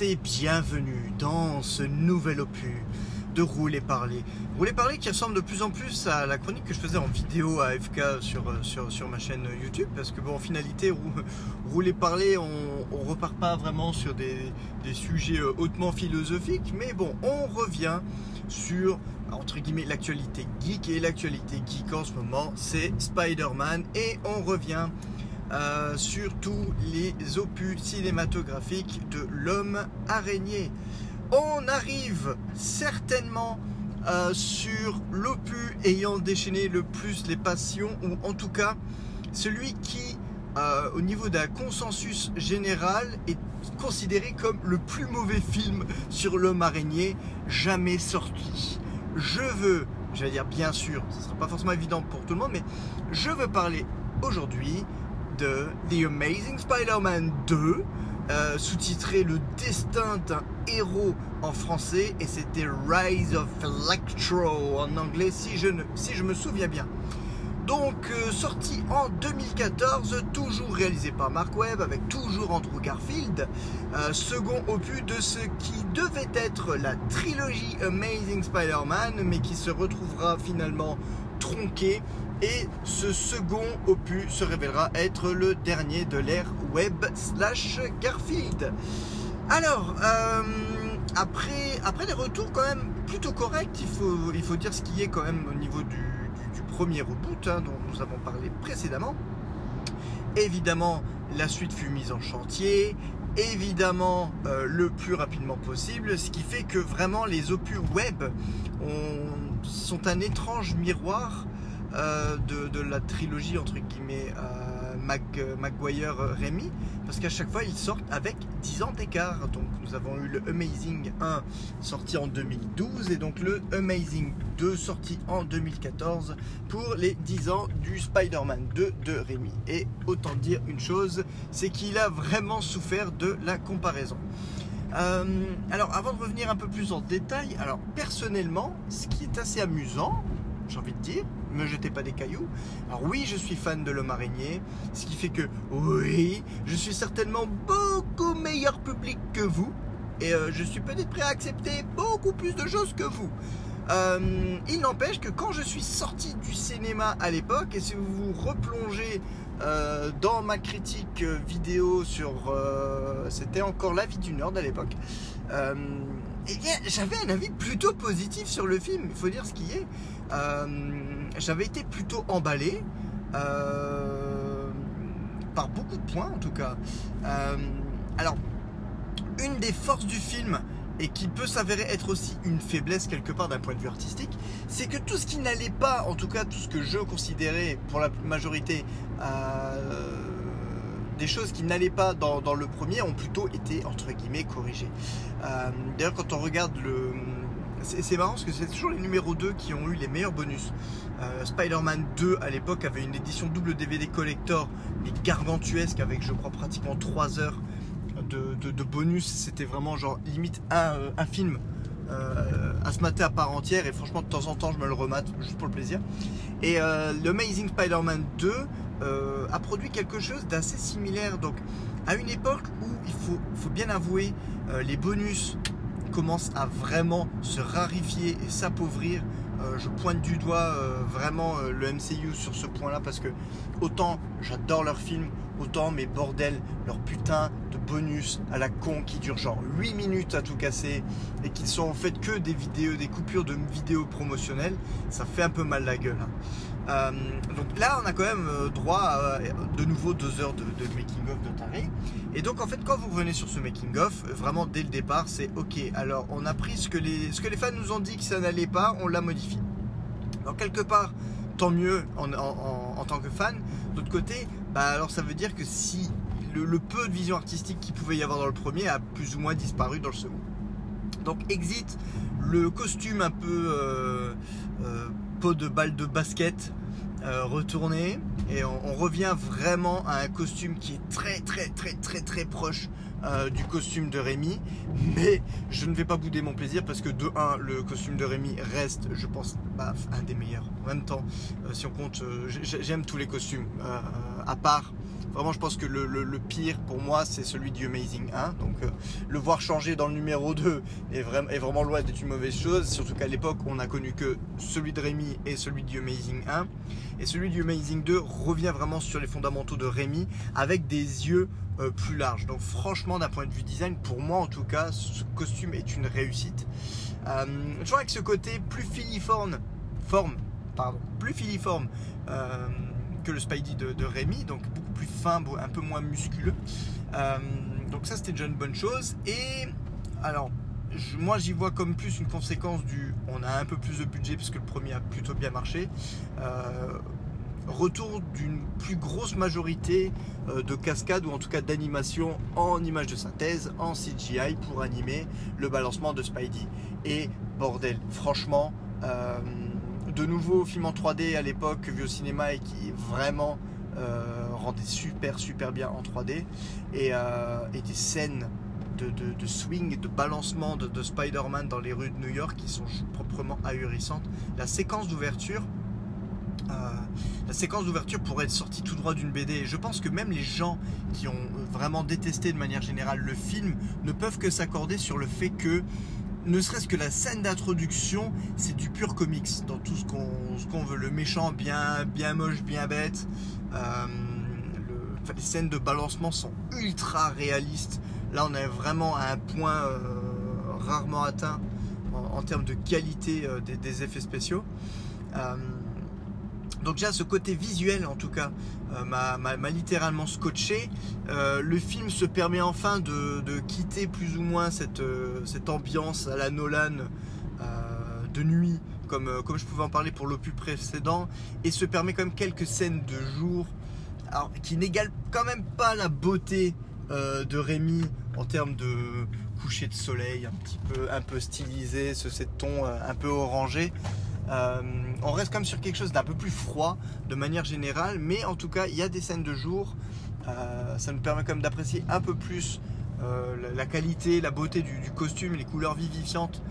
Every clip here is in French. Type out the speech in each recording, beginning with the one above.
Bienvenue dans ce nouvel opus de Rouler Parler. Rouler Parler qui ressemble de plus en plus à la chronique que je faisais en vidéo à FK sur, euh, sur, sur ma chaîne YouTube parce que bon en finalité Rouler Parler on, on repart pas vraiment sur des, des sujets euh, hautement philosophiques mais bon on revient sur entre guillemets l'actualité geek et l'actualité geek en ce moment c'est Spider-Man et on revient euh, sur tous les opus cinématographiques de l'homme araignée. On arrive certainement euh, sur l'opus ayant déchaîné le plus les passions, ou en tout cas celui qui, euh, au niveau d'un consensus général, est considéré comme le plus mauvais film sur l'homme araignée jamais sorti. Je veux, j'allais dire bien sûr, ce ne sera pas forcément évident pour tout le monde, mais je veux parler aujourd'hui The Amazing Spider-Man 2, euh, sous-titré Le destin d'un héros en français, et c'était Rise of Electro en anglais, si je, ne, si je me souviens bien. Donc, euh, sorti en 2014, toujours réalisé par Mark Webb, avec toujours Andrew Garfield, euh, second opus de ce qui devait être la trilogie Amazing Spider-Man, mais qui se retrouvera finalement tronqué et ce second opus se révélera être le dernier de l'ère web slash Garfield. Alors, euh, après, après les retours quand même plutôt corrects, il faut, il faut dire ce qui est quand même au niveau du, premier reboot hein, dont nous avons parlé précédemment. Évidemment, la suite fut mise en chantier, évidemment euh, le plus rapidement possible, ce qui fait que vraiment les opus web sont un étrange miroir euh, de, la trilogie entre guillemets euh, Mac, euh, Maguire Rémi parce qu'à chaque fois ils sortent avec 10 ans d'écart. Donc nous avons eu le Amazing 1 sorti en 2012 et donc le Amazing 2 sorti en 2014 pour les 10 ans du Spider-Man 2 de Rémi et autant dire une chose c'est qu'il a vraiment souffert de la comparaison. Alors avant de revenir un peu plus en détail alors personnellement ce qui est assez amusant j'ai envie de dire, me jetez pas des cailloux. Alors oui, je suis fan de l'homme araignée, ce qui fait que oui, je suis certainement beaucoup meilleur public que vous, et euh, je suis peut-être prêt à accepter beaucoup plus de choses que vous. Euh, il n'empêche que quand je suis sorti du cinéma à l'époque, et si vous vous replongez euh, dans ma critique vidéo sur... C'était encore La vie du Nord à l'époque. Eh j'avais un avis plutôt positif sur le film, il faut dire ce qui est. Euh, j'avais été plutôt emballé euh, par beaucoup de points en tout cas. Euh, alors, une des forces du film et qui peut s'avérer être aussi une faiblesse quelque part d'un point de vue artistique, c'est que tout ce qui n'allait pas, en tout cas tout ce que je considérais pour la majorité des choses qui n'allaient pas dans, le premier ont plutôt été entre guillemets corrigées. D'ailleurs quand on regarde le, c'est marrant parce que c'est toujours les numéros 2 qui ont eu les meilleurs bonus. Euh, Spider-Man 2 à l'époque avait une édition double DVD collector, mais gargantuesque avec je crois pratiquement 3 heures de, bonus. C'était vraiment genre limite un, euh, film euh, à se mater à part entière et franchement de temps en temps je me le remate juste pour le plaisir. Et l'Amazing Spider-Man 2 a produit quelque chose d'assez similaire. Donc à une époque où il faut, faut bien avouer les bonus commence à vraiment se rarifier et s'appauvrir. Euh, je pointe du doigt euh, vraiment euh, le MCU sur ce point-là parce que autant j'adore leurs films, autant mes bordels, leur putain de bonus à la con qui durent genre 8 minutes à tout casser et qui sont en fait que des vidéos, des coupures de vidéos promotionnelles, ça fait un peu mal la gueule. Hein. Euh, donc là, on a quand même euh, droit à de nouveau deux heures de, making-of de taré. Et donc en fait, quand vous revenez sur ce making-of, vraiment dès le départ, c'est ok. Alors on a pris ce que les, que les fans nous ont dit que ça n'allait pas, on l'a modifié. Alors quelque part, tant mieux en, tant que fan. D'autre côté, bah alors ça veut dire que si le, peu de vision artistique qu'il pouvait y avoir dans le premier a plus ou moins disparu dans le second. Donc exit le costume un peu euh, de balle de basket euh, retourné et on, revient vraiment à un costume qui est très très très très très proche euh, du costume de Rémi. Mais je ne vais pas bouder mon plaisir parce que de 1 le costume de Rémi reste je pense bah, un des meilleurs. En même temps euh, si on compte j'aime tous les costumes à part Vraiment, je pense que le, pire pour moi, c'est celui du Amazing 1. Donc, euh, le voir changer dans le numéro 2 est, vraiment, est vraiment loin d'être une mauvaise chose. Surtout qu'à l'époque, on n'a connu que celui de Rémi et celui du Amazing 1. Et celui du Amazing 2 revient vraiment sur les fondamentaux de Rémi avec des yeux euh, plus larges. Donc, franchement, d'un point de vue design, pour moi en tout cas, ce costume est une réussite. Euh, toujours avec ce côté plus filiforme, forme, plus filiforme euh, que le Spidey de, de, Rémi, donc plus fin, un peu moins musculeux. Euh, donc ça c'était déjà une bonne chose. Et alors, moi j'y vois comme plus une conséquence du on a un peu plus de budget puisque le premier a plutôt bien marché. retour d'une plus grosse majorité de cascades ou en tout cas d'animation en images de synthèse, en CGI pour animer le balancement de Spidey. Et bordel, franchement, de nouveau film en 3D à l'époque vu au cinéma et qui vraiment euh, rendait super super bien en 3D euh, et, des scènes de, swing et de balancement de, Spider-Man dans les rues de New York qui sont proprement ahurissantes. La séquence d'ouverture, euh, la séquence d'ouverture pourrait être sortie tout droit d'une BD. Et je pense que même les gens qui ont vraiment détesté de manière générale le film ne peuvent que s'accorder sur le fait que ne serait-ce que la scène d'introduction, c'est du pur comics dans tout ce qu'on veut. Le méchant bien, bien moche, bien bête. Euh, les scènes de balancement sont ultra réalistes. Là, on est vraiment à un point euh, rarement atteint en, termes de qualité euh, des, effets spéciaux. Donc déjà ce côté visuel en tout cas euh, m'a littéralement scotché. Euh, le film se permet enfin de, quitter plus ou moins cette, euh, ambiance à la Nolan de nuit comme, comme je pouvais en parler pour l'opus précédent et se permet quand même quelques scènes de jour qui n'égalent quand même pas la beauté de Rémi en termes de coucher de soleil un petit peu, un peu stylisé, ce, ce ton un peu orangé. Euh, on reste comme sur quelque chose d'un peu plus froid de manière générale, mais en tout cas, il y a des scènes de jour. Euh, ça nous permet quand même d'apprécier un peu plus euh, la, qualité, la beauté du, costume, les couleurs vivifiantes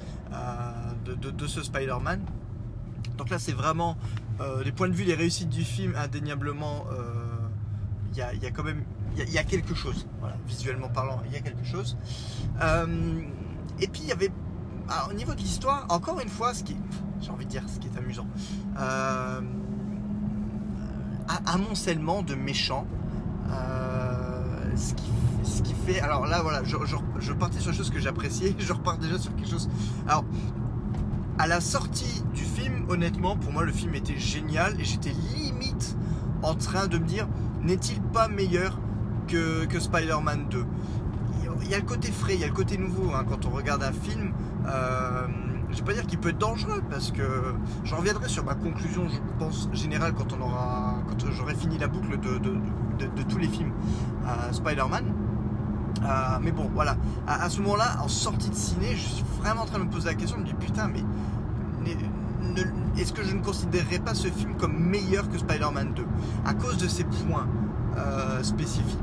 de, ce Spider-Man. Donc là, c'est vraiment des points de vue, les réussites du film, indéniablement, il y, a, quand même a quelque chose, visuellement parlant, il y a quelque chose. et puis il y avait, au niveau de l'histoire, encore une fois, ce qui, j'ai envie de dire, ce qui est amusant. Euh, amoncellement de méchants. Euh, ce, qui, fait. Alors là, voilà, je, je, partais sur une chose que j'appréciais, je repars déjà sur quelque chose. Alors, à la sortie du film, honnêtement, pour moi, le film était génial et j'étais limite en train de me dire n'est-il pas meilleur que, que Spider-Man 2 Il y a le côté frais, il y a le côté nouveau hein, quand on regarde un film. Euh, je vais pas dire qu'il peut être dangereux parce que j'en reviendrai sur ma conclusion, je pense générale quand quand j'aurai fini la boucle de, tous les films euh, Spider-Man. Euh, mais bon, voilà. À, ce moment-là, en sortie de ciné, je suis vraiment en train de me poser la question, je me dis putain, mais est-ce que je ne considérerais pas ce film comme meilleur que Spider-Man 2 à cause de ses points euh, spécifiques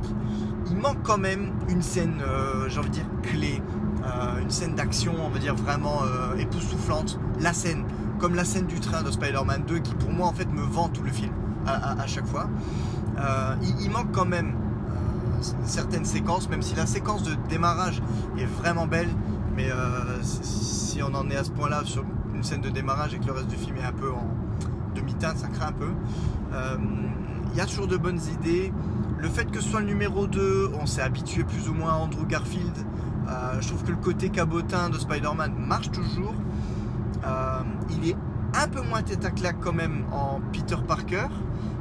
Il manque quand même une scène, j'ai envie de dire, clé euh, une scène d'action, on va dire vraiment euh, époustouflante. La scène, comme la scène du train de Spider-Man 2, qui pour moi en fait me vend tout le film à, chaque fois. Euh, il, manque quand même certaines séquences, même si la séquence de démarrage est vraiment belle, mais si on en est à ce point-là sur une scène de démarrage et que le reste du film est un peu en demi-teinte, ça craint un peu. Il y a toujours de bonnes idées. Le fait que ce soit le numéro 2, on s'est habitué plus ou moins à Andrew Garfield. Euh, je trouve que le côté cabotin de Spider-Man marche toujours. Euh, il est un peu moins tête à claque quand même en Peter Parker,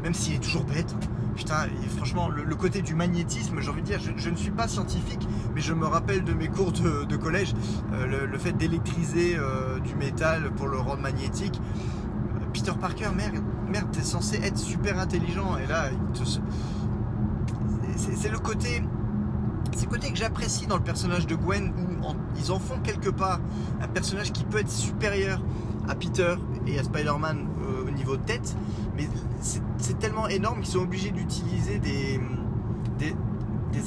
même s'il est toujours bête. Putain, franchement, le, côté du magnétisme, j'ai envie de dire, je, ne suis pas scientifique, mais je me rappelle de mes cours de, collège, euh, le, fait d'électriser du métal pour le rendre magnétique. Peter Parker, merde, merde, t'es censé être super intelligent, et là, c'est le côté c'est le côté que j'apprécie dans le personnage de Gwen où ils en font quelque part un personnage qui peut être supérieur à Peter et à Spider-Man euh, niveau tête, mais c'est tellement énorme qu'ils sont obligés d'utiliser des, des,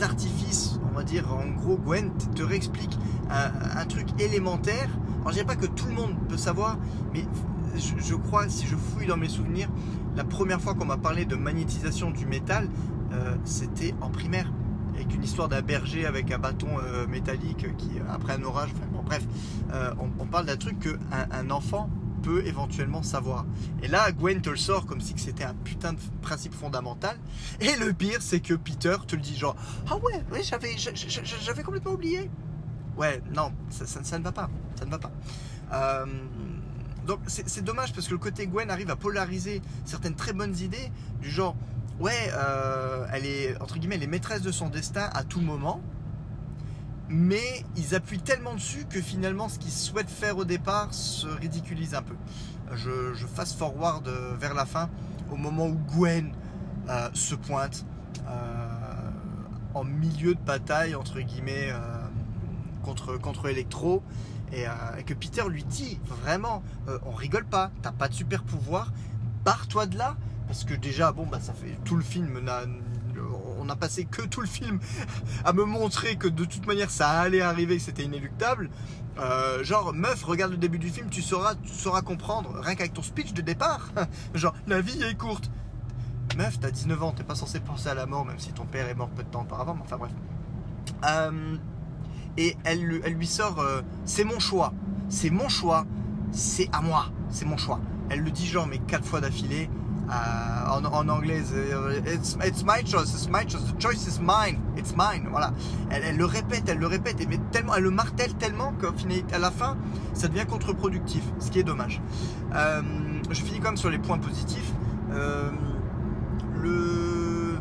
artifices, on va dire en gros Gwen te réexplique un, truc élémentaire. Alors je dirais pas que tout le monde peut savoir, mais je, crois, si je fouille dans mes souvenirs, la première fois qu'on m'a parlé de magnétisation du métal, euh, c'était en primaire. Avec une histoire d'un berger avec un bâton euh, métallique qui, après un orage, enfin, bon, bref, euh, on, on parle d'un truc qu'un un enfant peut éventuellement savoir. Et là, Gwen te le sort comme si c'était un putain de principe fondamental. Et le pire, c'est que Peter te le dit genre Ah ouais, ouais j'avais, j'a- j'a- j'avais complètement oublié. Ouais, non, ça, ne va pas. Ça ne va pas. Euh, donc c'est c'est dommage parce que le côté Gwen arrive à polariser certaines très bonnes idées du genre ouais, euh, elle est entre guillemets, elle est maîtresse de son destin à tout moment. Mais ils appuient tellement dessus que finalement ce qu'ils souhaitent faire au départ se ridiculise un peu. Je, je fast forward euh, vers la fin au moment où Gwen euh, se pointe euh, en milieu de bataille entre guillemets contre, Electro et, que Peter lui dit vraiment on rigole pas, t'as pas de super pouvoir, barre-toi de là parce que déjà bon bah ça fait tout le film on a passé que tout le film à me montrer que de toute manière ça allait arriver, que c'était inéluctable. Euh, genre meuf, regarde le début du film, tu sauras, tu sauras comprendre rien qu'avec ton speech de départ. genre la vie est courte. Meuf, t'as 19 ans, t'es pas censé penser à la mort, même si ton père est mort peu de temps auparavant. mais Enfin bref. Euh, et elle, lui- sort euh, c'est mon choix, c'est mon choix, c'est à moi, c'est mon choix. Elle le dit genre mais quatre fois d'affilée. Euh, en, anglais, euh, it's, it's my choice, it's my choice, the choice is mine, it's mine. Voilà. Elle, le répète, elle le répète, et mais tellement, elle le martèle tellement qu'au final, à la fin, ça devient contre-productif, ce qui est dommage. Euh, je finis quand même sur les points positifs. Le,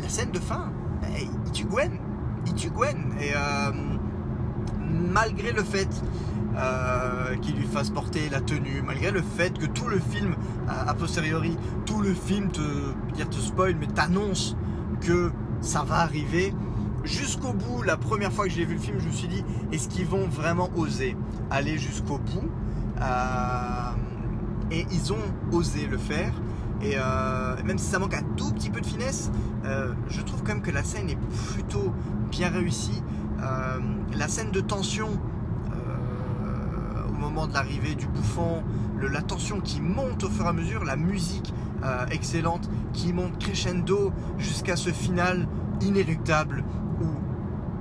la scène de fin, il tue Gwen, il tue Gwen, et malgré le fait euh, qu'il lui fasse porter la tenue, malgré le fait que tout le film, a, posteriori, tout le film te, dire te spoil, mais t'annonce que ça va arriver. Jusqu'au bout, la première fois que j'ai vu le film, je me suis dit, est-ce qu'ils vont vraiment oser aller jusqu'au bout? Euh, Et ils ont osé le faire. Et euh, même si ça manque un tout petit peu de finesse, je trouve quand même que la scène est plutôt bien réussie. La scène de tension moment de l'arrivée du bouffon, la tension qui monte au fur et à mesure, la musique euh, excellente qui monte crescendo jusqu'à ce final inéluctable où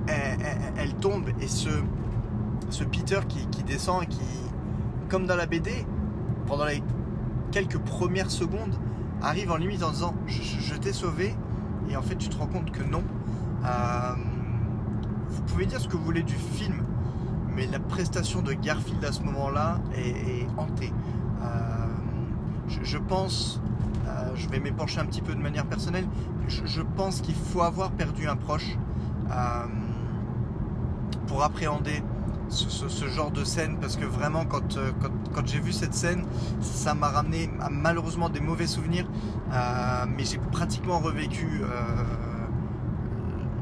elle, elle- elle tombe et ce, Peter qui, descend et qui, comme dans la BD, pendant les quelques premières secondes, arrive en limite en disant je t'ai sauvé et en fait tu te rends compte que non. Euh, vous pouvez dire ce que vous voulez du film, mais la prestation de Garfield à ce moment-là est, hantée. Euh, je, pense, euh, je vais m'épancher un petit peu de manière personnelle, je, pense qu'il faut avoir perdu un proche euh, pour appréhender ce, genre de scène parce que vraiment quand, quand, j'ai vu cette scène ça m'a ramené malheureusement des mauvais souvenirs mais j'ai pratiquement revécu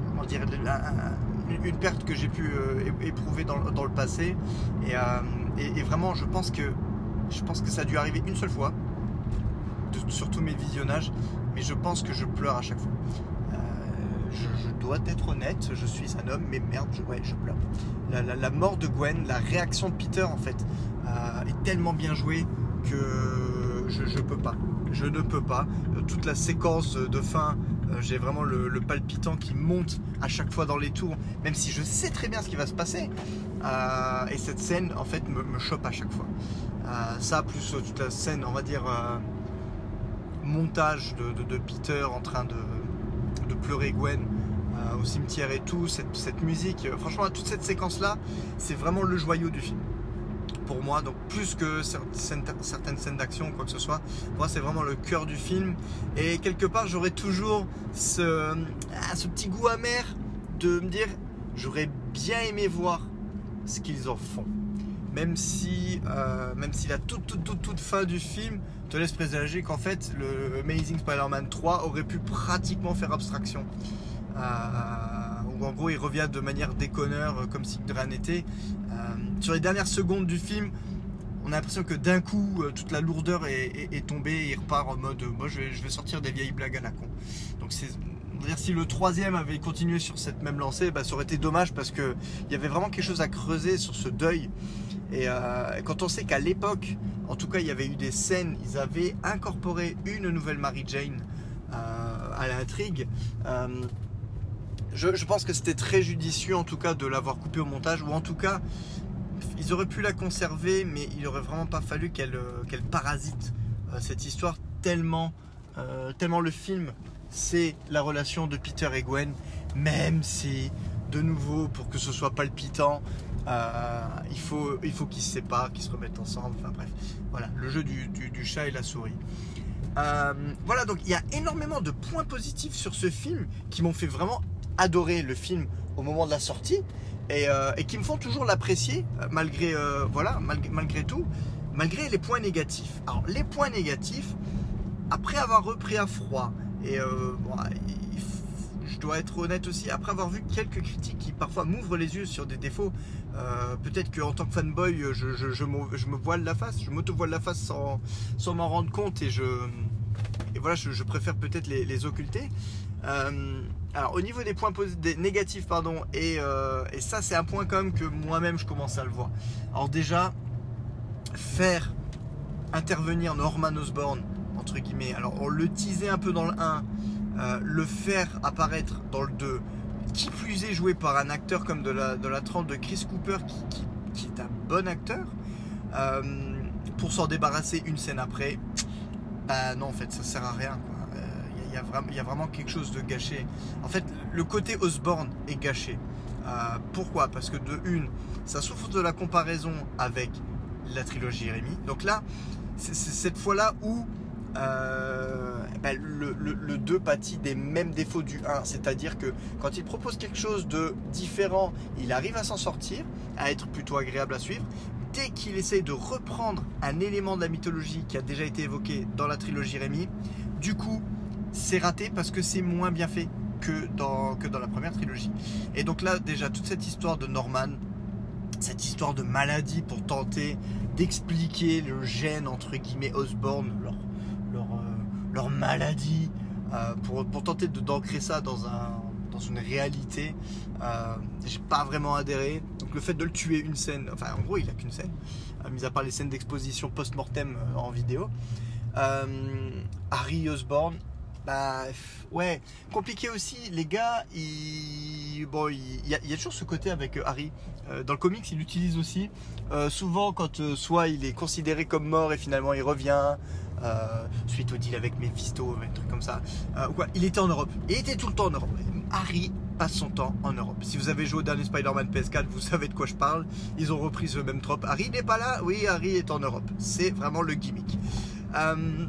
comment dire, un- un- une perte que j'ai pu euh, éprouver dans, le passé et, euh, et- vraiment je pense que je pense que ça a dû arriver une seule fois sur tous mes visionnages mais je pense que je pleure à chaque fois Euh, je, dois être honnête, je suis un homme, mais merde, je, ouais, je pleure. La, mort de Gwen, la réaction de Peter en fait, est tellement bien jouée que je, je peux pas. Je ne peux pas. Toute la séquence de fin, j'ai vraiment le, palpitant qui monte à chaque fois dans les tours, même si je sais très bien ce qui va se passer. Euh, et cette scène, en fait, me, chope à chaque fois. Euh, ça, plus euh, toute la scène, on va dire, euh, montage de, Peter en train de, pleurer Gwen euh, au cimetière et tout, cette, musique, euh, franchement, toute cette séquence-là, c'est vraiment le joyau du film. Pour moi, donc plus que certaines, scènes d'action quoi que ce soit, moi c'est vraiment le cœur du film. Et quelque part, j'aurais toujours ce, ah, ce petit goût amer de me dire, j'aurais bien aimé voir ce qu'ils en font. Même si, euh, même si la toute, toute, toute, toute fin du film te laisse présager qu'en fait, le Amazing Spider-Man 3 aurait pu pratiquement faire abstraction. Euh, en gros, il revient de manière déconneur, euh, comme si de rien n'était. Euh, sur les dernières secondes du film, on a l'impression que d'un coup, euh, toute la lourdeur est, tombée et il repart en mode moi je vais, sortir des vieilles blagues à la con. Donc si le troisième avait continué sur cette même lancée, bah, ça aurait été dommage parce qu'il y avait vraiment quelque chose à creuser sur ce deuil. Et quand on sait qu'à l'époque, en tout cas, il y avait eu des scènes, ils avaient incorporé une nouvelle Mary Jane à l'intrigue. Je, pense que c'était très judicieux en tout cas de l'avoir coupé au montage, ou en tout cas, ils auraient pu la conserver, mais il aurait vraiment pas fallu qu'elle parasite cette histoire tellement, tellement le film, c'est la relation de Peter et Gwen, même si, de nouveau, pour que ce soit palpitant, euh, il faut, il faut qu'ils se séparent, qu'ils se remettent ensemble. Enfin bref, voilà, le jeu du, chat et la souris. Euh, voilà, donc il y a énormément de points positifs sur ce film qui m'ont fait vraiment adorer le film au moment de la sortie et, euh, qui me font toujours l'apprécier malgré, voilà, malgré, tout, malgré les points négatifs. Alors les points négatifs, après avoir repris à froid et bon, je dois être honnête aussi, après avoir vu quelques critiques qui parfois m'ouvrent les yeux sur des défauts, euh, peut-être qu'en tant que fanboy, je, je, me, voile la face, je m'auto-voile la face sans, sans m'en rendre compte et je, et voilà, je, préfère peut-être les, occulter. Euh, alors au niveau des points négatifs, pardon, et, euh, et ça c'est un point quand même que moi-même je commence à le voir. Alors déjà, faire intervenir Norman Osborn, entre guillemets, alors on le teasait un peu dans le 1, euh, le faire apparaître dans le 2, qui plus est joué par un acteur comme de la, de la trempe de Chris Cooper, qui, qui, est un bon acteur, euh, pour s'en débarrasser une scène après, bah non, en fait, ça sert à rien. Il euh, y, a vraiment quelque chose de gâché. En fait, le côté Osborne est gâché. pourquoi? Parce que de une, ça souffre de la comparaison avec la trilogie Rémi. Donc là, c'est cette fois-là où euh, ben, le, 2 pâtit des mêmes défauts du 1. C'est-à-dire que quand il propose quelque chose de différent, il arrive à s'en sortir, à être plutôt agréable à suivre. Dès qu'il essaie de reprendre un élément de la mythologie qui a déjà été évoqué dans la trilogie Rémi, du coup, c'est raté parce que c'est moins bien fait que dans, que dans la première trilogie. Et donc là, déjà, toute cette histoire de Norman, cette histoire de maladie pour tenter d'expliquer le gène entre guillemets Osborne, leur maladie, euh, pour, pour, tenter d'ancrer ça dans, un, dans une réalité. Euh, j'ai pas vraiment adhéré. Donc le fait de le tuer une scène, enfin en gros il a qu'une scène, euh, mis à part les scènes d'exposition post-mortem en vidéo. Harry Osborne, bah ouais, compliqué aussi. Les gars, il, bon, y a, toujours ce côté avec Harry. dans le comics, il l'utilise aussi. souvent, quand soit il est considéré comme mort et finalement il revient, euh, suite au deal avec Mephisto, un truc comme ça. Euh, quoi, il était en Europe. Il était tout le temps en Europe. Harry passe son temps en Europe. Si vous avez joué au dernier Spider-Man PS4, vous savez de quoi je parle. Ils ont repris ce même trope. Harry n'est pas là Oui, Harry est en Europe. C'est vraiment le gimmick. Euh,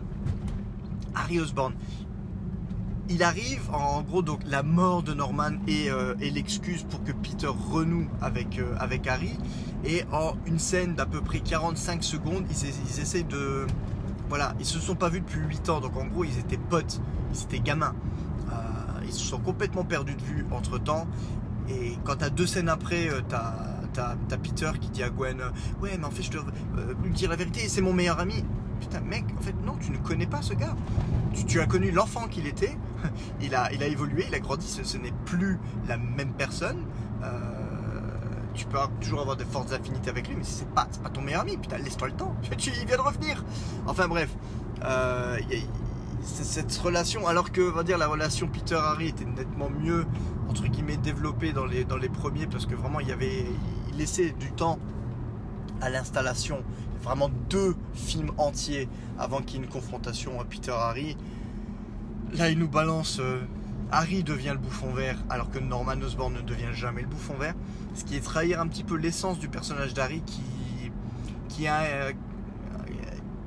Harry Osborn. Il arrive, en gros, donc la mort de Norman est, l'excuse pour que Peter renoue avec, avec Harry. Et en une scène d'à peu près 45 secondes, ils, ils essaient de, voilà, ils se sont pas vus depuis 8 ans, donc en gros ils étaient potes, ils étaient gamins. Euh, ils se sont complètement perdus de vue entre temps. Et quand t'as deux scènes après, euh, t'as as, Peter qui dit à Gwen euh, Ouais, mais en fait, je dois lui dire la vérité, c'est mon meilleur ami. Putain, mec, en fait, non, tu ne connais pas ce gars. Tu, as connu l'enfant qu'il était, il a, il a évolué, il a grandi, ce, n'est plus la même personne tu peux toujours avoir de fortes affinités avec lui, mais c'est pas, pas ton meilleur ami, putain, laisse-toi le temps, tu, il vient de revenir. Enfin bref, euh, cette relation, alors que, on va dire, la relation Peter-Harry était nettement mieux, entre guillemets, développée dans les, dans les premiers, parce que vraiment, il y avait, il laissait du temps à l'installation. Vraiment deux films entiers avant qu'il y ait une confrontation Peter-Harry. Là, il nous balance. Euh, Harry devient le bouffon vert alors que Norman Osborn ne devient jamais le bouffon vert. Ce qui est trahir un petit peu l'essence du personnage d'Harry qui, qui, euh,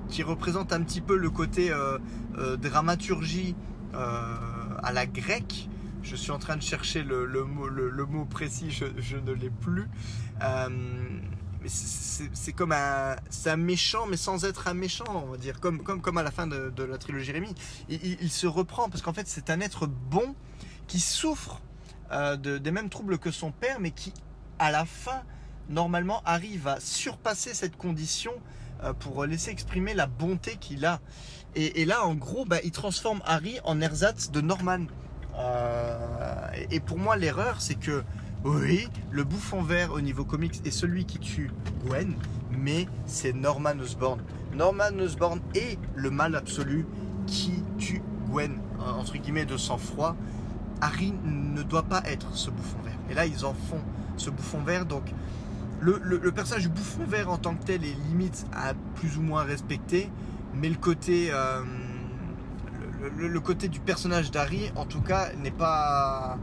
qui représente un petit peu le côté euh, euh, dramaturgie à la grecque. Je suis en train de chercher le, mot, le, mot, précis, je, ne l'ai plus. C'est comme un, un méchant, mais sans être un méchant, on va dire, comme, comme, comme à la fin de, la trilogie Rémi. Il, se reprend parce qu'en fait, c'est un être bon qui souffre de, des mêmes troubles que son père, mais qui à la fin, normalement, arrive à surpasser cette condition euh, pour laisser exprimer la bonté qu'il a. Et, là, en gros, bah, il transforme Harry en ersatz de Norman. Euh, et pour moi, l'erreur, c'est que oui, le bouffon vert au niveau comics est celui qui tue Gwen, mais c'est Norman Osborn. Norman Osborn est le mal absolu qui tue Gwen. entre guillemets de sang-froid, Harry ne doit pas être ce bouffon vert. Et là, ils en font ce bouffon vert. Donc, le, personnage du bouffon vert en tant que tel est limite à plus ou moins respecté, mais le côté, euh, le, côté du personnage d'Harry, en tout cas, n'est pas,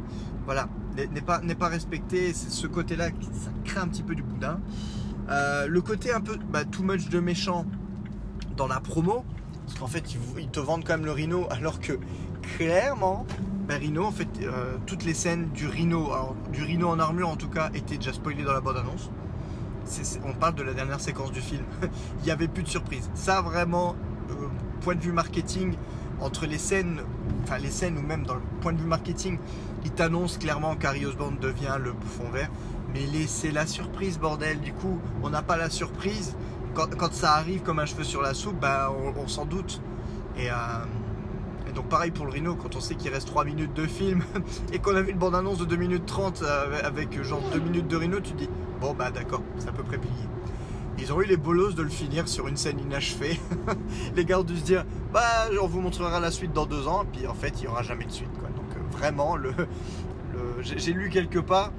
voilà, n'est pas, pas respecté. C'est ce côté-là qui ça crée un petit peu du boudin. Euh, le côté un peu bah, too much de méchant dans la promo, parce qu'en fait, ils, te vendent quand même le Rhino, alors que clairement, bah, Rhino, en fait, euh, toutes les scènes du Rhino, du Rhino en armure en tout cas, étaient déjà spoilées dans la bande-annonce. on parle de la dernière séquence du film. Il n'y avait plus de surprise. Ça, vraiment, euh, point de vue marketing, entre les scènes, enfin les scènes ou même dans le point de vue marketing, ils t'annoncent clairement qu'Harry Osborn devient le bouffon vert. Mais laissez la surprise, bordel. Du coup, on n'a pas la surprise. Quand, ça arrive comme un cheveu sur la soupe, bah, on, s'en doute. Euh, et, donc pareil pour le Rhino, quand on sait qu'il reste 3 minutes de film et qu'on a vu une bande-annonce de 2 minutes 30 euh, avec genre 2 minutes de Rhino, tu te dis, bon bah d'accord, c'est à peu près plié. Ils ont eu les bolos de le finir sur une scène inachevée. les gars ont dû se dire, bah on vous montrera la suite dans 2 ans, puis en fait il n'y aura jamais de suite. Euh, vraiment, j'ai lu quelque part,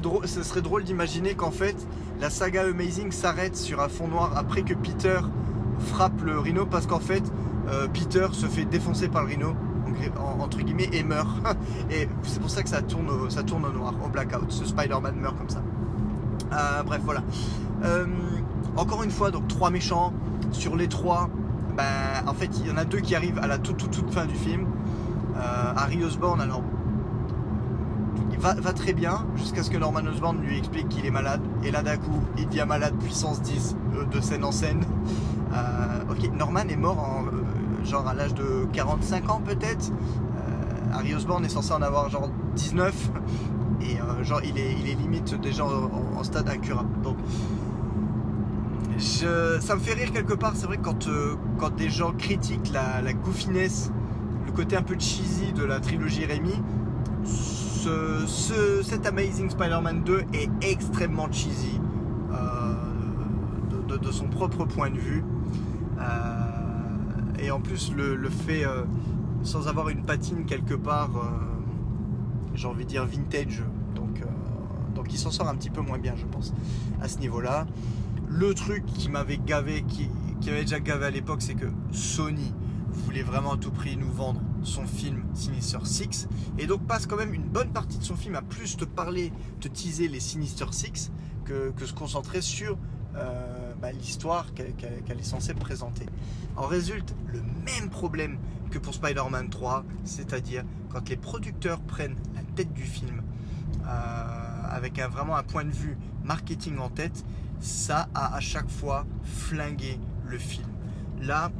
drôle, ce serait drôle d'imaginer qu'en fait la saga Amazing s'arrête sur un fond noir après que Peter frappe le rhino parce qu'en fait euh, Peter se fait défoncer par le rhino entre guillemets et meurt et c'est pour ça que ça tourne, ça tourne au noir, au blackout. Ce Spider-Man meurt comme ça. Euh, bref voilà. Euh, encore une fois donc trois méchants sur les trois. Ben, en fait il y en a deux qui arrivent à la toute toute, toute fin du film. Harry Osborn alors va, très bien jusqu'à ce que Norman Osborn lui explique qu'il est malade. Et là d'un coup, il devient malade puissance 10 euh, de scène en scène. Euh, ok, Norman est mort en, euh, genre à l'âge de 45 ans peut-être. Harry Osborn est censé en avoir genre 19. Et genre il est, limite déjà en, stade incurable. Donc ça me fait rire quelque part. C'est vrai quand, des gens critiquent la, la goofiness, côté un peu cheesy de la trilogie Rémi, ce, cet Amazing Spider-Man 2 est extrêmement cheesy euh, de, son propre point de vue. Euh, et en plus, le, fait euh, sans avoir une patine quelque part, j'ai envie de dire vintage. Donc, il s'en sort un petit peu moins bien, je pense, à ce niveau-là. Le truc qui m'avait gavé, qui, qui avait déjà gavé à l'époque, c'est que Sony voulait vraiment à tout prix nous vendre son film Sinister Six et donc passe quand même une bonne partie de son film à plus te parler, te teaser les Sinister Six que, se concentrer sur euh, bah, l'histoire qu'elle est censée présenter. En résulte le même problème que pour Spider-Man 3, c'est-à-dire quand les producteurs prennent la tête du film euh, avec vraiment un point de vue marketing en tête, ça a à chaque fois flingué le film. Là,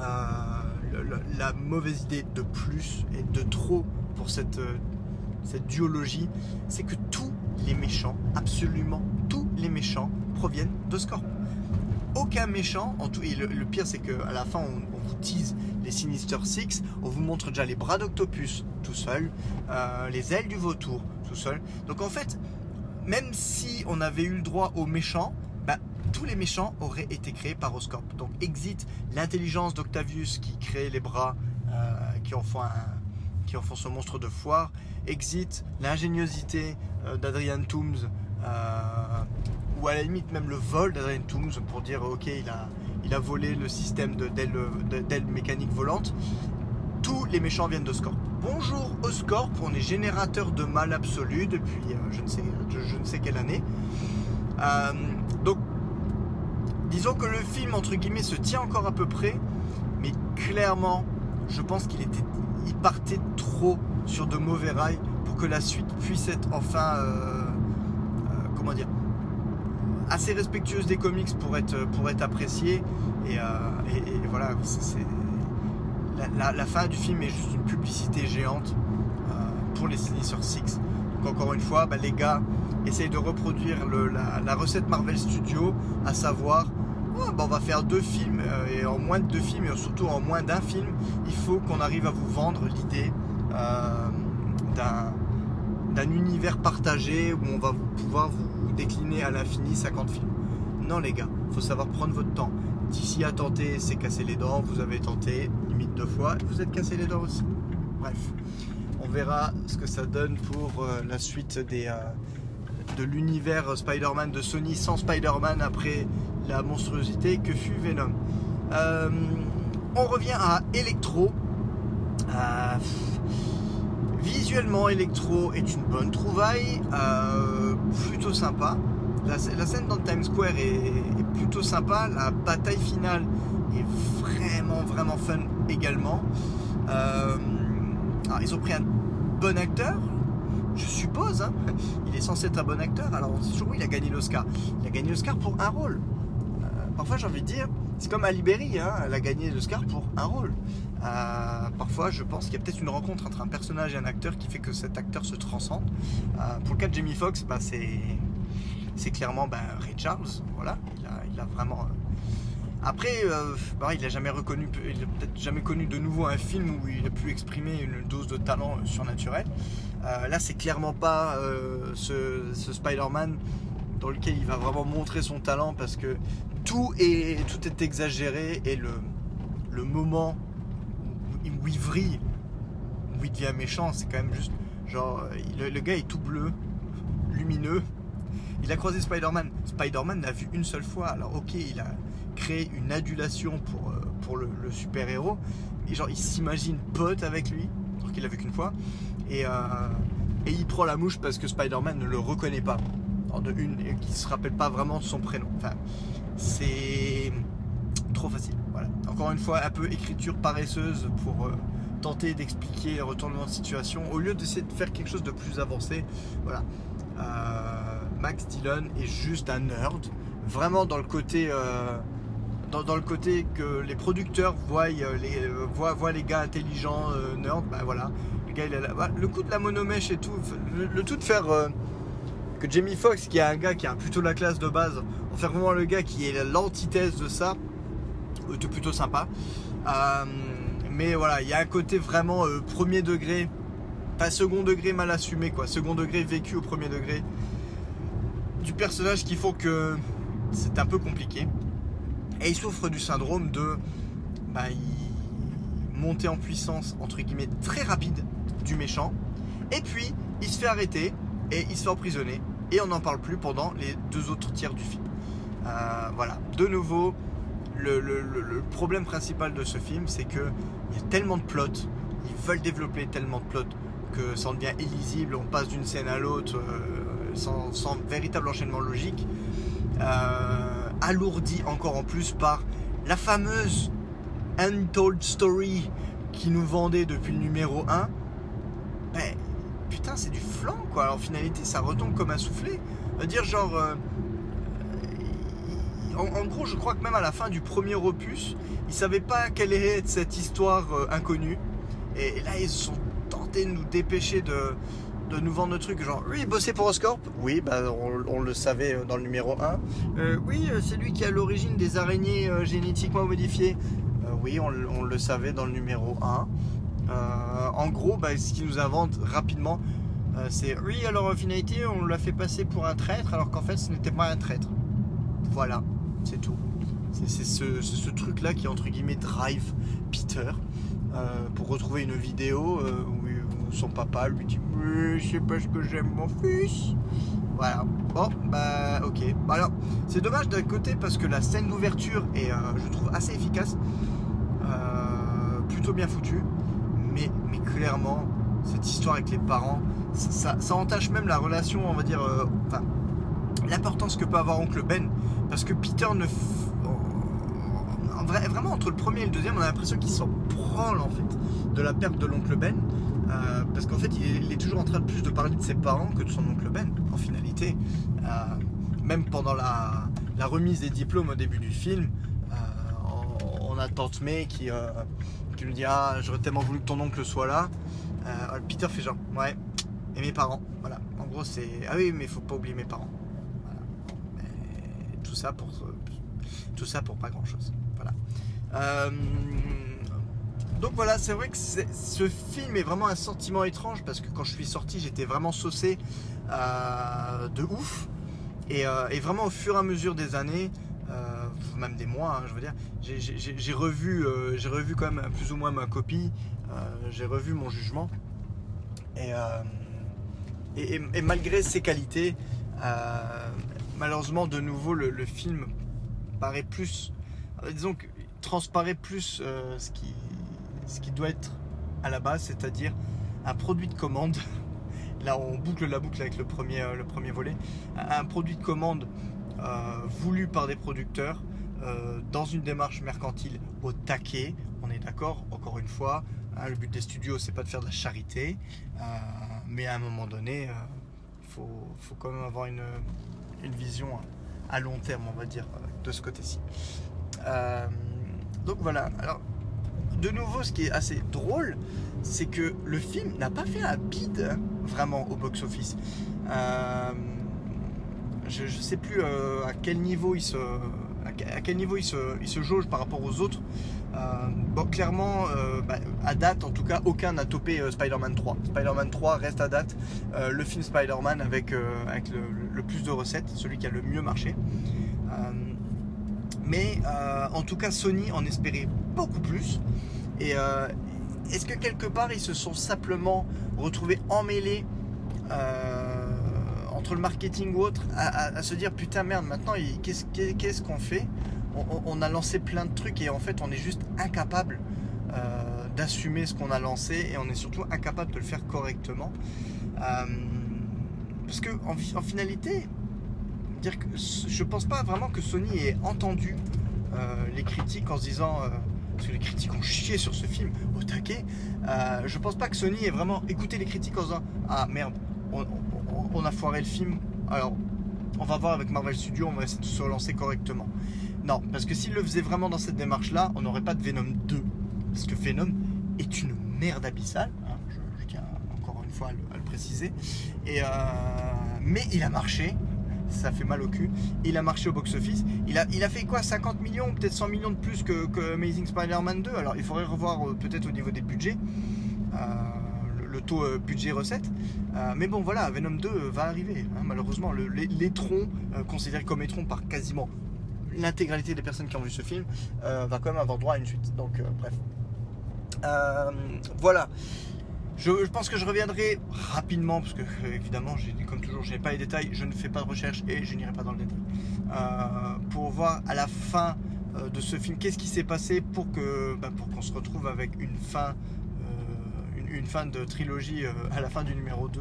euh, la mauvaise idée de plus et de trop pour cette, euh, cette duologie, c'est que tous les méchants, absolument tous les méchants, proviennent de Scorp. Aucun méchant, en tout, et le, pire c'est qu'à la fin on, vous tease les Sinister Six, on vous montre déjà les bras d'Octopus tout seul, euh, les ailes du vautour tout seul. Donc en fait, même si on avait eu le droit aux méchants, tous les méchants auraient été créés par Oscorp. Donc exit l'intelligence d'Octavius qui crée les bras euh, qui, en font qui en font ce monstre de foire. Exit l'ingéniosité euh, d'Adrian Toomes euh, ou à la limite même le vol d'Adrian Toomes pour dire ok il a, il a volé le système d'ailes mécaniques volantes. Tous les méchants viennent d'Oscorp. Bonjour Oscorp, on est générateur de mal absolu depuis je, ne sais, je, ne sais quelle année. donc Disons que le film, entre guillemets, se tient encore à peu près, mais clairement, je pense qu'il était, il partait trop sur de mauvais rails pour que la suite puisse être enfin, euh, euh, comment dire, assez respectueuse des comics pour être, pour être appréciée. Et, euh, voilà, c'est, la, fin du film est juste une publicité géante pour les Sinister Six. Donc encore une fois, bah, les gars essayent de reproduire la, recette Marvel Studios, à savoir bah, on va faire deux films euh, et en moins de deux films et surtout en moins d'un film, il faut qu'on arrive à vous vendre l'idée euh, d'un univers partagé où on va pouvoir vous décliner à l'infini 50 films. Non les gars, il faut savoir prendre votre temps. D'ici à tenter, c'est casser les dents. Vous avez tenté, limite deux fois, vous êtes cassé les dents aussi. Bref, on verra ce que ça donne pour euh, la suite de l'univers Spider-Man de Sony sans Spider-Man après la monstruosité que fut Venom. Euh, on revient à Electro. Euh, visuellement, Electro est une bonne trouvaille, euh, plutôt sympa. La, scène dans Times Square est, plutôt sympa. La bataille finale est vraiment, vraiment fun également. Ils ont pris un bon acteur, je suppose. hein. Il est censé être un bon acteur. Alors, on dit toujours, il a gagné l'Oscar. Il a gagné l'Oscar pour un rôle. Parfois, j'ai envie de dire, c'est comme Ali Berry, hein, elle a gagné l'Oscar pour un rôle. Euh, parfois, je pense qu'il y a peut-être une rencontre entre un personnage et un acteur qui fait que cet acteur se transcende. Euh, pour le cas de Jamie Foxx, bah, c'est clairement bah, Ray Charles. Voilà, il a, vraiment. euh, Après, bah, il n'a jamais reconnu, il a peut-être jamais connu de nouveau un film où il a pu exprimer une dose de talent surnaturel. Là, c'est clairement pas ce Spider-Man dans lequel il va vraiment montrer son talent parce que tout est, tout est exagéré et le, le moment où, il vrille, où il devient méchant, c'est quand même juste genre le, gars est tout bleu, lumineux. Il a croisé Spider-Man. Spider-Man l'a vu une seule fois. Alors ok, il a créé une adulation pour, euh, pour le, super-héros. Et genre il s'imagine pote avec lui, alors qu'il l'a vu qu'une fois. Et, euh, et il prend la mouche parce que Spider-Man ne le reconnaît pas. Alors de une, et qu'il se rappelle pas vraiment de son prénom. Enfin, c'est trop facile. Voilà. Encore une fois, un peu écriture paresseuse pour euh, tenter d'expliquer un retournement de situation au lieu d'essayer de faire quelque chose de plus avancé. Voilà. Euh, Max Dillon est juste un nerd, vraiment dans le côté. euh, dans, le côté que les producteurs voient les, les gars intelligents, nerds, bah voilà. Le, le coup de la monomèche et tout, le, le tout de faire que Jamie Foxx, qui est un gars qui a plutôt la classe de base, faire vraiment le gars qui est l'antithèse de ça, était plutôt sympa. Euh, mais voilà, il y a un côté vraiment euh, premier degré, pas second degré mal assumé, quoi. Second degré vécu au premier degré du personnage qui font que c'est un peu compliqué. Et il souffre du syndrome de bah, monter en puissance, entre guillemets, très rapide du méchant. Et puis, il se fait arrêter et il se fait emprisonner. Et on n'en parle plus pendant les deux autres tiers du film. Euh, voilà, de nouveau, le, problème principal de ce film, c'est que il y a tellement de plots, ils veulent développer tellement de plots que ça en devient illisible, on passe d'une scène à l'autre euh, sans, véritable enchaînement logique, euh, alourdi encore en plus par la fameuse Untold Story qui nous vendait depuis le numéro 1. Ben, putain, c'est du flan quoi. En finalité, ça retombe comme un soufflé. Dire genre. En, en gros, je crois que même à la fin du premier opus, ils savaient pas quelle être cette histoire euh, inconnue. Et, et là, ils se sont tentés de nous dépêcher de, de nous vendre le truc. Genre, oui, il bossait pour Oscorp Oui, bah, on, on le savait euh, dans le numéro 1. Euh, oui, c'est lui qui est à l'origine des araignées génétiquement modifiées. Oui, on, le- on le savait dans le numéro 1. Euh, en gros, bah, ce qu'ils nous inventent rapidement, c'est oui, alors en finalité, on l'a fait passer pour un traître, alors qu'en fait, ce n'était pas un traître. Voilà, c'est tout. C'est ce, truc-là qui, entre guillemets, drive Peter euh, pour retrouver une vidéo euh, où, son papa lui dit Mais c'est parce que j'aime mon fils. Voilà. Bon, bah, ok. Bah, alors, c'est dommage d'un côté parce que la scène d'ouverture est, euh, je trouve, assez efficace. Plutôt bien foutue. Mais, clairement, cette histoire avec les parents, ça, entache même la relation, on va dire. Enfin, l'importance que peut avoir oncle Ben. Parce que Peter ne. vrai- vraiment, entre le premier et le deuxième, on a l'impression qu'il s'en branle en fait de la perte de l'oncle Ben. Euh, parce qu'en fait, il est, toujours en train de plus de parler de ses parents que de son oncle Ben, en finalité. Euh, même pendant la, remise des diplômes au début du film, euh, on, a Tante May qui, qui dit Ah, j'aurais tellement voulu que ton oncle soit là. Peter fait genre Ouais, et mes parents. Voilà. En gros, c'est Ah oui, mais faut pas oublier mes parents. Voilà. Mais tout ça pour tout ça pour pas grand chose. Voilà. Euh, donc voilà, c'est vrai que ce film est vraiment un sentiment étrange parce que quand je suis sorti, j'étais vraiment saucé euh, de ouf. Et, euh, et vraiment au fur et à mesure des années, euh, même des mois, hein, je veux dire. J'ai revu, j'ai revu quand même plus ou moins ma copie, j'ai revu mon jugement. Et, et, malgré ses qualités, malheureusement, de nouveau, le, film paraît plus, disons que transparaît plus ce, qui, ce qui doit être à la base, c'est-à-dire un produit de commande. Là, on boucle la boucle avec le premier, premier volet. Un produit de commande euh, voulu par des producteurs euh, dans une démarche mercantile au taquet. On est d'accord, encore une fois, hein, le but des studios, c'est pas de faire de la charité, euh, mais à un moment donné, il faut, faut, quand même avoir une, une, vision à long terme, on va dire, de ce côté-ci. donc voilà. Alors, de nouveau, ce qui est assez drôle, c'est que le film n'a pas fait un bide hein, vraiment au box-office je ne sais plus euh, à quel niveau il se, à quel niveau il se, jauge par rapport aux autres. Euh, bon, clairement, euh, bah, à date, en tout cas, aucun n'a topé Spider-Man 3. Spider-Man 3 reste à date le film Spider-Man avec, avec le, plus de recettes, celui qui a le mieux marché. mais en tout cas, Sony en espérait beaucoup plus. Et est-ce que quelque part, ils se sont simplement retrouvés emmêlés entre le marketing ou autre, à, se dire putain merde, maintenant qu'est-ce qu'on fait? On, a lancé plein de trucs et en fait on est juste incapable euh, d'assumer ce qu'on a lancé et on est surtout incapable de le faire correctement. Euh, parce que en, finalité, dire que je pense pas vraiment que Sony ait entendu euh, les critiques en se disant parce que les critiques ont chié sur ce film au taquet. je pense pas que Sony ait vraiment écouté les critiques en se disant ah merde, on, a foiré le film. Alors, on va voir avec Marvel Studios, on va essayer de se relancer correctement. Non, parce que s'il le faisait vraiment dans cette démarche-là, on n'aurait pas de Venom 2. Parce que Venom est une merde abyssale. Hein, je, tiens encore une fois à le, préciser. Et, euh, mais il a marché. Ça fait mal au cul. Il a marché au box-office. Il a, il a fait quoi 50 millions, peut-être 100 millions de plus que, Amazing Spider-Man 2. Alors il faudrait revoir euh, peut-être au niveau des budgets. Euh, le taux budget-recette. Euh, mais bon, voilà, Venom 2 euh, va arriver. Hein, malheureusement, le, les, troncs, considérés comme étrons par quasiment l'intégralité des personnes qui ont vu ce film, va quand même avoir droit à une suite. Donc, bref. voilà. Je, pense que je reviendrai rapidement parce que évidemment, comme toujours, je n'ai pas les détails, je ne fais pas de recherche et je n'irai pas dans le détail. pour voir à la fin de ce film qu'est-ce qui s'est passé pour bah, pour qu'on se retrouve avec une fin une fin de trilogie euh, à la fin du numéro 2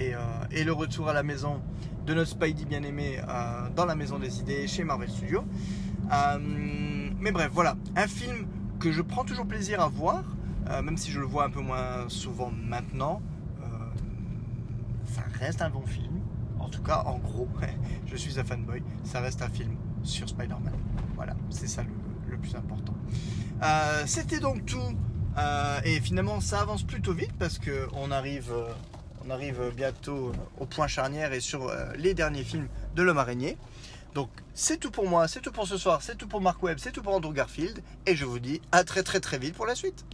euh, et, le retour à la maison de notre Spidey bien aimé euh, dans la maison des idées chez Marvel Studios. mais bref, voilà, un film que je prends toujours plaisir à voir, même si je le vois un peu moins souvent maintenant. ça reste un bon film. En tout cas, en gros, je suis un fanboy. Ça reste un film sur Spider-Man. Voilà, c'est ça le, plus important. C'était donc tout euh, et finalement, ça avance plutôt vite parce qu'on arrive, euh, on arrive bientôt au point charnière et sur euh, les derniers films de l'homme araignée. Donc, c'est tout pour moi, c'est tout pour ce soir, c'est tout pour Mark Webb, c'est tout pour Andrew Garfield. Et je vous dis à très très très vite pour la suite.